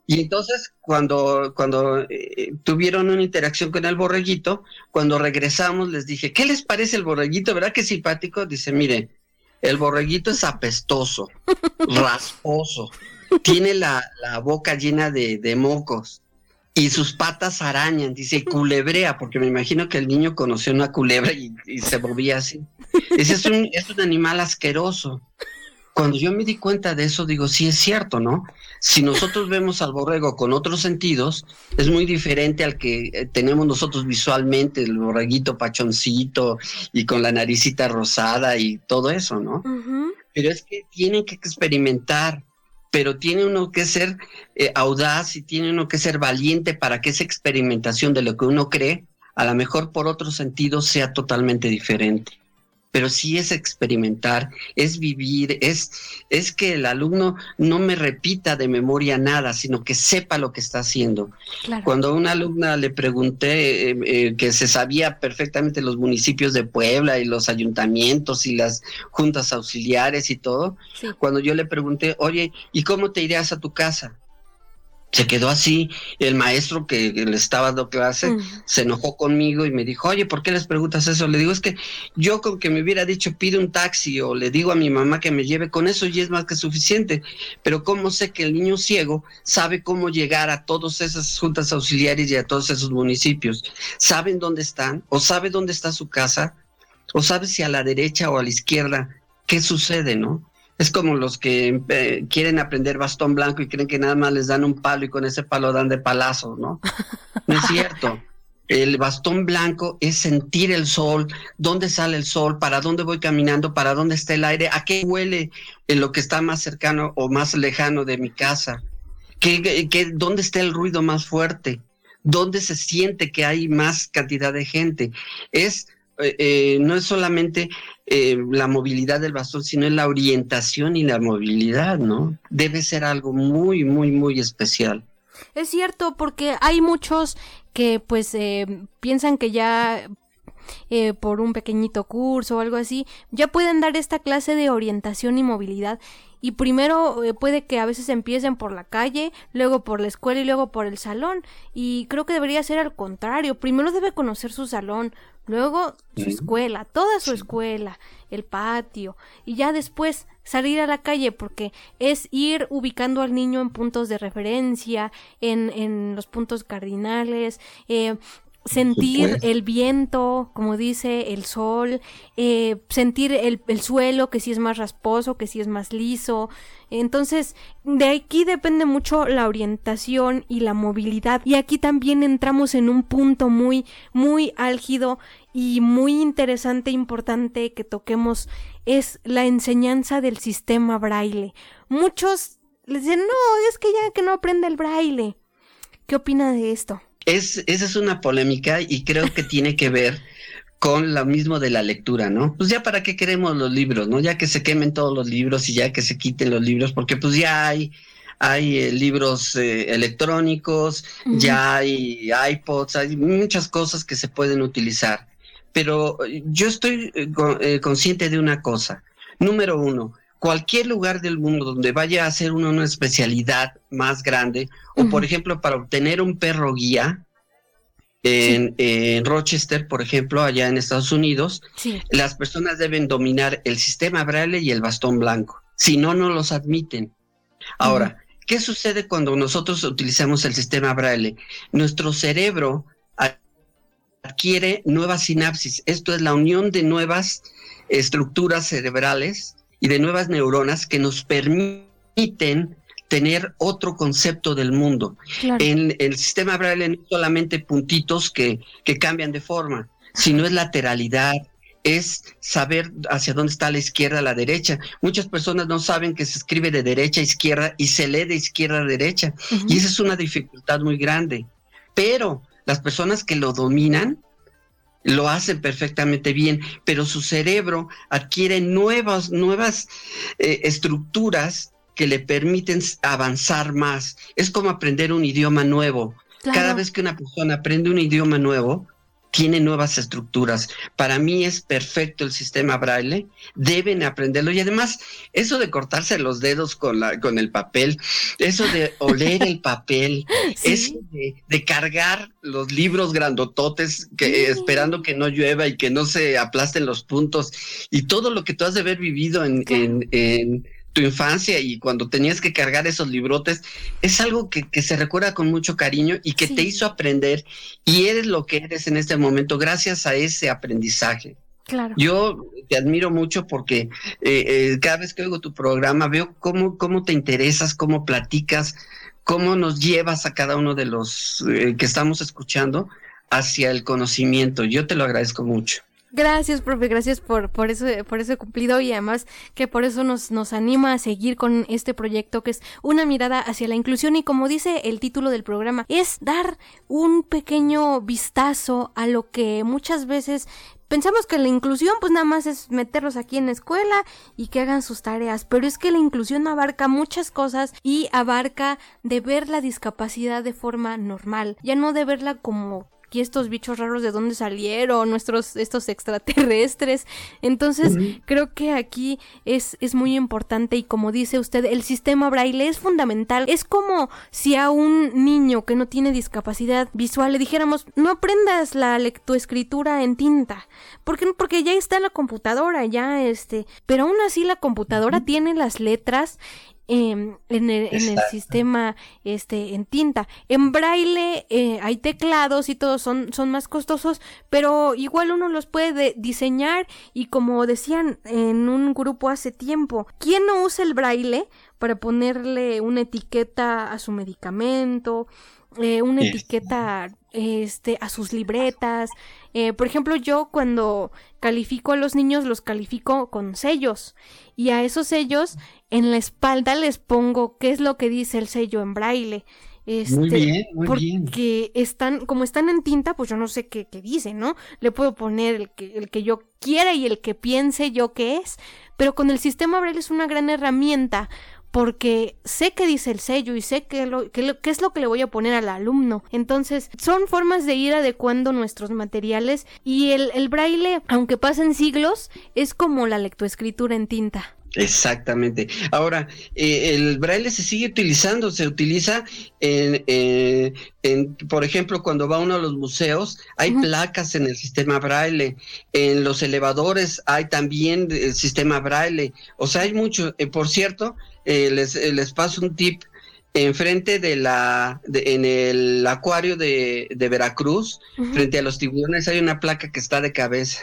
Y entonces cuando, cuando eh, tuvieron una interacción con el borreguito, cuando regresamos les dije, ¿qué les parece el borreguito? ¿Verdad que es simpático? Dice, mire, el borreguito es apestoso, rasposo, tiene la, la boca llena de, de mocos y sus patas arañan, dice culebrea, porque me imagino que el niño conoció una culebra y, se movía así. Ese es un, es un animal asqueroso. Cuando yo me di cuenta de eso, digo, sí es cierto, ¿no? Si nosotros vemos al borrego con otros sentidos, es muy diferente al que eh, tenemos nosotros visualmente, el borreguito pachoncito y con la naricita rosada y todo eso, ¿no? Pero es que tienen que experimentar, pero tiene uno que ser eh, audaz y tiene uno que ser valiente para que esa experimentación de lo que uno cree, a lo mejor por otro sentido, sea totalmente diferente pero sí es experimentar, es vivir, es, es que el alumno no me repita de memoria nada, sino que sepa lo que está haciendo. Cuando a una alumna le pregunté eh, eh, que se sabía perfectamente los municipios de Puebla y los ayuntamientos y las juntas auxiliares y todo, cuando yo le pregunté, oye, ¿y cómo te irías a tu casa? Se quedó así. El maestro que, le estaba dando clase mm. se enojó conmigo y me dijo, oye, ¿por qué les preguntas eso? Le digo, es que yo con que me hubiera dicho, pide un taxi o le digo a mi mamá que me lleve con eso y es más que suficiente. Pero ¿cómo sé que el niño ciego sabe cómo llegar a todas esas juntas auxiliares y a todos esos municipios? ¿Saben dónde están? ¿O sabe dónde está su casa? ¿O sabe si a la derecha o a la izquierda? ¿Qué sucede, no? Es como los que eh, quieren aprender bastón blanco y creen que nada más les dan un palo y con ese palo dan de palazo, ¿no? No es cierto. El bastón blanco es sentir el sol, dónde sale el sol, para dónde voy caminando, para dónde está el aire, a qué huele en lo que está más cercano o más lejano de mi casa, ¿Qué, qué, dónde está el ruido más fuerte, dónde se siente que hay más cantidad de gente. Es eh, eh, no es solamente eh, la movilidad del bastón, sino la orientación y la movilidad, ¿no? Debe ser algo muy, muy, muy especial. Es cierto, porque hay muchos que pues piensan que ya por un pequeñito curso o algo así, ya pueden dar esta clase de orientación y movilidad y primero eh, puede que a veces empiecen por la calle, luego por la escuela y luego por el salón. Y creo que debería ser al contrario. Primero debe conocer su salón, luego su escuela, toda su escuela, el patio y ya después salir a la calle porque es ir ubicando al niño en puntos de referencia, en, en los puntos cardinales, eh, sentir el viento, como dice, el sol, eh, sentir el, el, suelo, que si es más rasposo, que si es más liso. Entonces, de aquí depende mucho la orientación y la movilidad. Y aquí también entramos en un punto muy, muy álgido y muy interesante, importante que toquemos, es la enseñanza del sistema braille. Muchos les dicen, no, es que ya que no aprende el braille. ¿Qué opina de esto? Es, esa es una polémica y creo que tiene que ver con lo mismo de la lectura, ¿no? Pues ya para qué queremos los libros, ¿no? Ya que se quemen todos los libros y ya que se quiten los libros, porque pues ya hay, hay eh, libros eh, electrónicos, ya hay iPods, hay muchas cosas que se pueden utilizar. Pero yo estoy eh, consciente de una cosa. Número uno, cualquier lugar del mundo donde vaya a hacer una especialidad más grande, o por ejemplo, para obtener un perro guía, en, Rochester, por ejemplo, allá en Estados Unidos, las personas deben dominar el sistema braille y el bastón blanco. Si no, no los admiten. Ahora, ¿qué sucede cuando nosotros utilizamos el sistema braille? Nuestro cerebro adquiere nuevas sinapsis. Esto es la unión de nuevas estructuras cerebrales y de nuevas neuronas que nos permiten tener otro concepto del mundo. En el sistema Braille no solamente puntitos que, que cambian de forma, sino es lateralidad, es saber hacia dónde está la izquierda, la derecha. Muchas personas no saben que se escribe de derecha a izquierda y se lee de izquierda a derecha. Y esa es una dificultad muy grande. Pero las personas que lo dominan, lo hacen perfectamente bien, pero su cerebro adquiere nuevas, nuevas eh, estructuras que le permiten avanzar más. Es como aprender un idioma nuevo. Cada vez que una persona aprende un idioma nuevo, tiene nuevas estructuras. Para mí es perfecto el sistema braille, deben aprenderlo. Y además eso de cortarse los dedos con, la, con el papel, eso de oler el papel, eso de, cargar los libros grandototes que, esperando que no llueva y que no se aplasten los puntos y todo lo que tú has de haber vivido en, en tu infancia y cuando tenías que cargar esos librotes, es algo que, se recuerda con mucho cariño y que te hizo aprender y eres lo que eres en este momento gracias a ese aprendizaje. Claro. Yo te admiro mucho porque eh, eh, cada vez que oigo tu programa veo cómo, cómo te interesas, cómo platicas, cómo nos llevas a cada uno de los eh, que estamos escuchando hacia el conocimiento. Yo te lo agradezco mucho. Gracias, profe, gracias por, por, ese, por ese cumplido y además que por eso nos, nos anima a seguir con este proyecto que es una mirada hacia la inclusión y como dice el título del programa, es dar un pequeño vistazo a lo que muchas veces pensamos que la inclusión pues nada más es meterlos aquí en la escuela y que hagan sus tareas, pero es que la inclusión abarca muchas cosas y abarca de ver la discapacidad de forma normal, ya no de verla como y estos bichos raros de dónde salieron, nuestros, estos extraterrestres. Entonces, creo que aquí es, es muy importante y como dice usted, el sistema braille es fundamental. Es como si a un niño que no tiene discapacidad visual le dijéramos, no aprendas la lectoescritura en tinta. ¿Por qué? Porque ya está la computadora, ya este, pero aún así la computadora tiene las letras Em, en, el, en, el, sistema este en tinta. En braille eh, hay teclados y todos son son más costosos pero igual uno los puede diseñar y como decían en un grupo hace tiempo quién no usa el braille para ponerle una etiqueta a su medicamento eh, una etiqueta este, a sus libretas. Eh, por ejemplo, yo cuando califico a los niños los califico con sellos y a esos sellos en la espalda les pongo qué es lo que dice el sello en braille. Este, muy bien, muy porque están, como están en tinta, pues yo no sé qué, qué dice, ¿no? Le puedo poner el que, el que yo quiera y el que piense yo que es, pero con el sistema braille es una gran herramienta porque sé que dice el sello y sé qué es lo que le voy a poner al alumno. Entonces, son formas de ir adecuando nuestros materiales y el, el braille, aunque pasen siglos, es como la lectoescritura en tinta. Exactamente. Ahora, eh, el braille se sigue utilizando, se utiliza en, eh, en, por ejemplo, cuando va uno a los museos, hay placas en el sistema braille, en los elevadores hay también el sistema braille, o sea, hay mucho. Eh, por cierto, eh, les, eh, les, paso un tip. Enfrente de la, en el acuario de, Veracruz, frente a los tiburones, hay una placa que está de cabeza.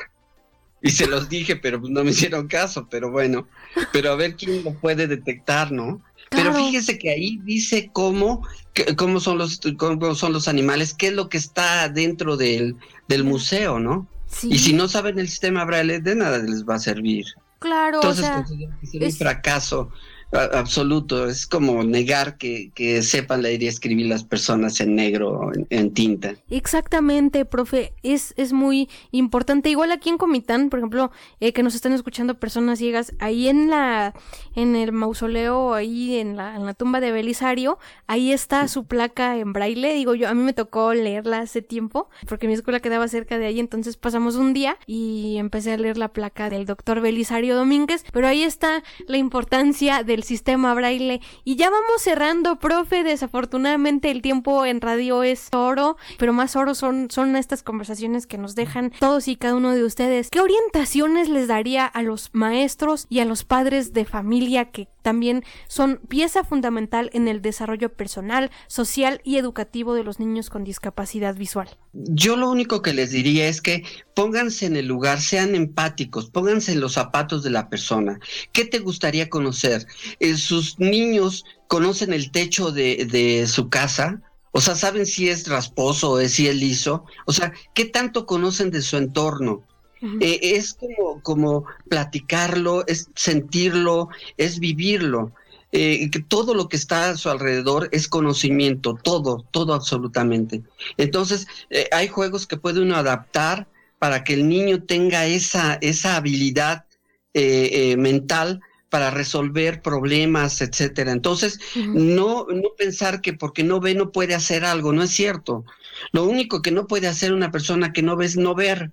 Y se los dije, pero no me hicieron caso, pero bueno, pero a ver quién lo puede detectar, ¿no? Pero fíjese que ahí dice cómo, cómo, son los, cómo son los animales, qué es lo que está dentro del, del museo, ¿no? Y si no saben el sistema braille, de nada les va a servir. Claro, Entonces, o sea, es un fracaso absoluto. Es como negar que, que sepan leer y escribir las personas en negro, en, tinta. Exactamente, profe. Es, es muy importante. Igual aquí en Comitán, por ejemplo, eh, que nos están escuchando personas ciegas, ahí en la, en el mausoleo, ahí en la, en la tumba de Belisario, ahí está su placa en braille. Digo yo, a mí me tocó leerla hace tiempo, porque mi escuela quedaba cerca de ahí, entonces pasamos un día y empecé a leer la placa del doctor Belisario Domínguez, pero ahí está la importancia del sistema braille. Y ya vamos cerrando, profe. Desafortunadamente el tiempo en radio es oro, pero más oro son, son estas conversaciones que nos dejan todos y cada uno de ustedes. ¿Qué orientaciones les daría a los maestros y a los padres de familia que también son pieza fundamental en el desarrollo personal, social y educativo de los niños con discapacidad visual. Yo lo único que les diría es que pónganse en el lugar, sean empáticos, pónganse en los zapatos de la persona. ¿Qué te gustaría conocer? Eh, ¿Sus niños conocen el techo de, de su casa? O sea, ¿saben si es rasposo o si es liso? O sea, ¿qué tanto conocen de su entorno? Eh, es como, como platicarlo, es sentirlo, es vivirlo. Eh, que todo lo que está a su alrededor es conocimiento, todo, todo absolutamente. Entonces, eh, hay juegos que puede uno adaptar para que el niño tenga esa, esa habilidad mental para resolver problemas, etcétera. Entonces, no, no pensar que porque no ve no puede hacer algo, no es cierto. Lo único que no puede hacer una persona que no ve es no ver.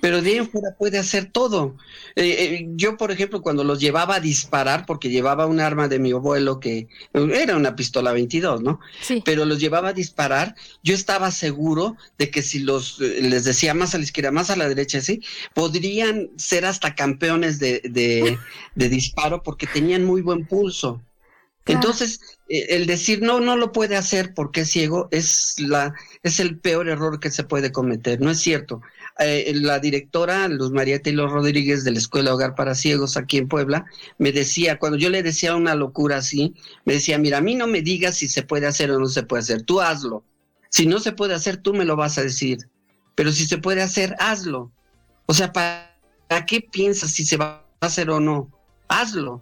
Pero de ahí fuera puede hacer todo. Eh, eh, yo, por ejemplo, cuando los llevaba a disparar, porque llevaba un arma de mi abuelo que era una pistola 22, ¿no? Sí. Pero los llevaba a disparar, yo estaba seguro de que si los eh, les decía más a la izquierda, más a la derecha, sí, podrían ser hasta campeones de, de, de disparo porque tenían muy buen pulso. Entonces, el decir no, no lo puede hacer porque es ciego es la es el peor error que se puede cometer. No es cierto. Eh, la directora Luz María Taylor Rodríguez de la Escuela Hogar para Ciegos aquí en Puebla me decía, cuando yo le decía una locura así, me decía, mira, a mí no me digas si se puede hacer o no se puede hacer, tú hazlo. Si no se puede hacer, tú me lo vas a decir. Pero si se puede hacer, hazlo. O sea, ¿para qué piensas si se va a hacer o no? Hazlo.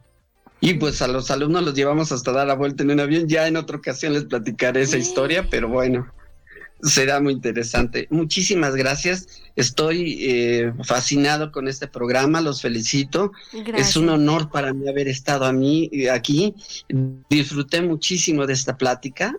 Y pues a los alumnos los llevamos hasta dar la vuelta en un avión. Ya en otra ocasión les platicaré esa historia, pero bueno será muy interesante. Muchísimas gracias. Estoy eh, fascinado con este programa. Los felicito. Es un honor para mí haber estado a mí eh, aquí. Disfruté muchísimo de esta plática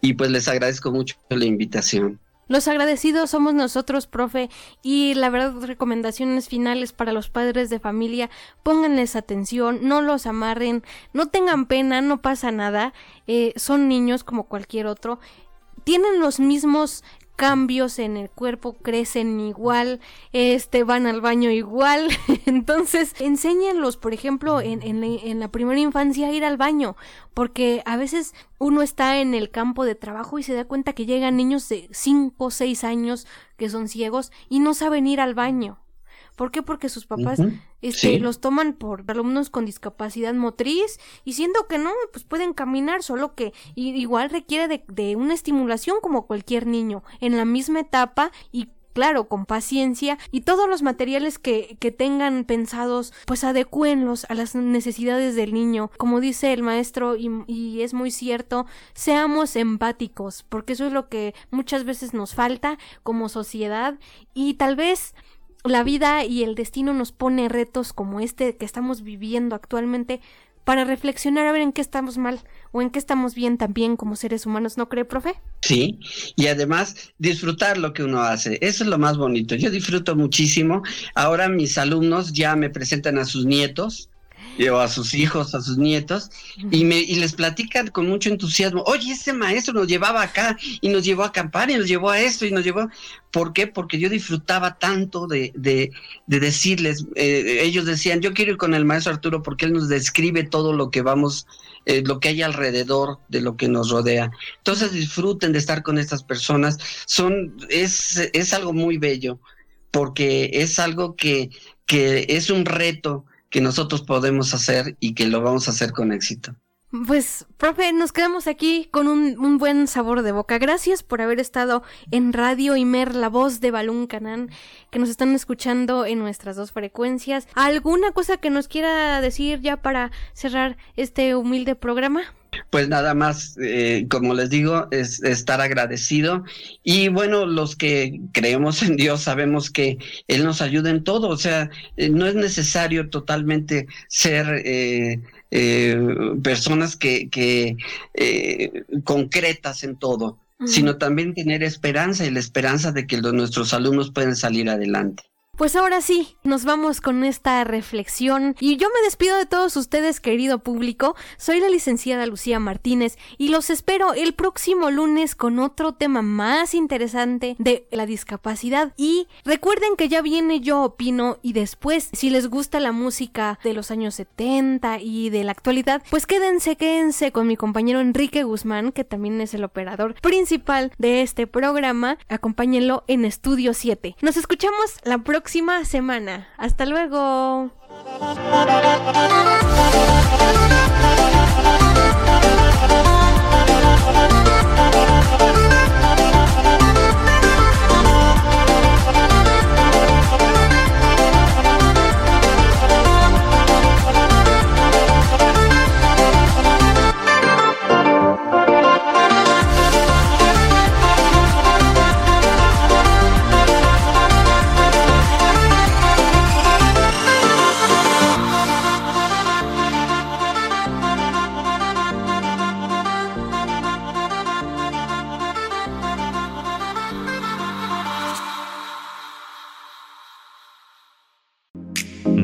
y pues les agradezco mucho la invitación. Los agradecidos somos nosotros, profe, y la verdad recomendaciones finales para los padres de familia, pónganles atención, no los amarren, no tengan pena, no pasa nada, eh, son niños como cualquier otro, tienen los mismos cambios en el cuerpo, crecen igual, este, van al baño igual. Entonces, enséñenlos, por ejemplo, en, en, la primera infancia a ir al baño, porque a veces uno está en el campo de trabajo y se da cuenta que llegan niños de 5 o 6 años que son ciegos y no saben ir al baño. ¿Por qué? Porque sus papás este, los toman por alumnos con discapacidad motriz y siendo que no, pues pueden caminar, solo que igual requiere de, de una estimulación como cualquier niño en la misma etapa y claro, con paciencia y todos los materiales que, que tengan pensados, pues adecúenlos a las necesidades del niño. Como dice el maestro, y, y, es muy cierto, seamos empáticos, porque eso es lo que muchas veces nos falta como sociedad y tal vez la vida y el destino nos pone retos como este que estamos viviendo actualmente para reflexionar a ver en qué estamos mal o en qué estamos bien también como seres humanos, ¿no cree, profe? Sí, y además disfrutar lo que uno hace, eso es lo más bonito. Yo disfruto muchísimo. Ahora mis alumnos ya me presentan a sus nietos, o a sus hijos, a sus nietos, y, me, y les platican con mucho entusiasmo, oye, ese maestro nos llevaba acá y nos llevó a acampar y nos llevó a esto y nos llevó... ¿Por qué? Porque yo disfrutaba tanto de, de, de decirles, eh, ellos decían, yo quiero ir con el maestro Arturo porque él nos describe todo lo que vamos, eh, lo que hay alrededor de lo que nos rodea. Entonces disfruten de estar con estas personas, son, es, es algo muy bello, porque es algo que, que es un reto que nosotros podemos hacer y que lo vamos a hacer con éxito. Pues, profe, nos quedamos aquí con un, buen sabor de boca. Gracias por haber estado en Radio Imer, la voz de Balún Canán, que nos están escuchando en nuestras dos frecuencias. ¿Alguna cosa que nos quiera decir ya para cerrar este humilde programa? Pues nada más, eh, como les digo, es estar agradecido. Y bueno, los que creemos en Dios sabemos que Él nos ayuda en todo. O sea, eh, no es necesario totalmente ser eh, eh, personas que, que eh, concretas en todo, sino también tener esperanza y la esperanza de que los, nuestros alumnos pueden salir adelante. Pues ahora sí, nos vamos con esta reflexión y yo me despido de todos ustedes, querido público. Soy la licenciada Lucía Martínez y los espero el próximo lunes con otro tema más interesante de la discapacidad. Y recuerden que ya viene Yo Opino y después, si les gusta la música de los años 70 y de la actualidad, pues quédense, quédense con mi compañero Enrique Guzmán, que también es el operador principal de este programa. Acompáñenlo en Estudio 7. Nos escuchamos la próxima próxima semana. Hasta luego.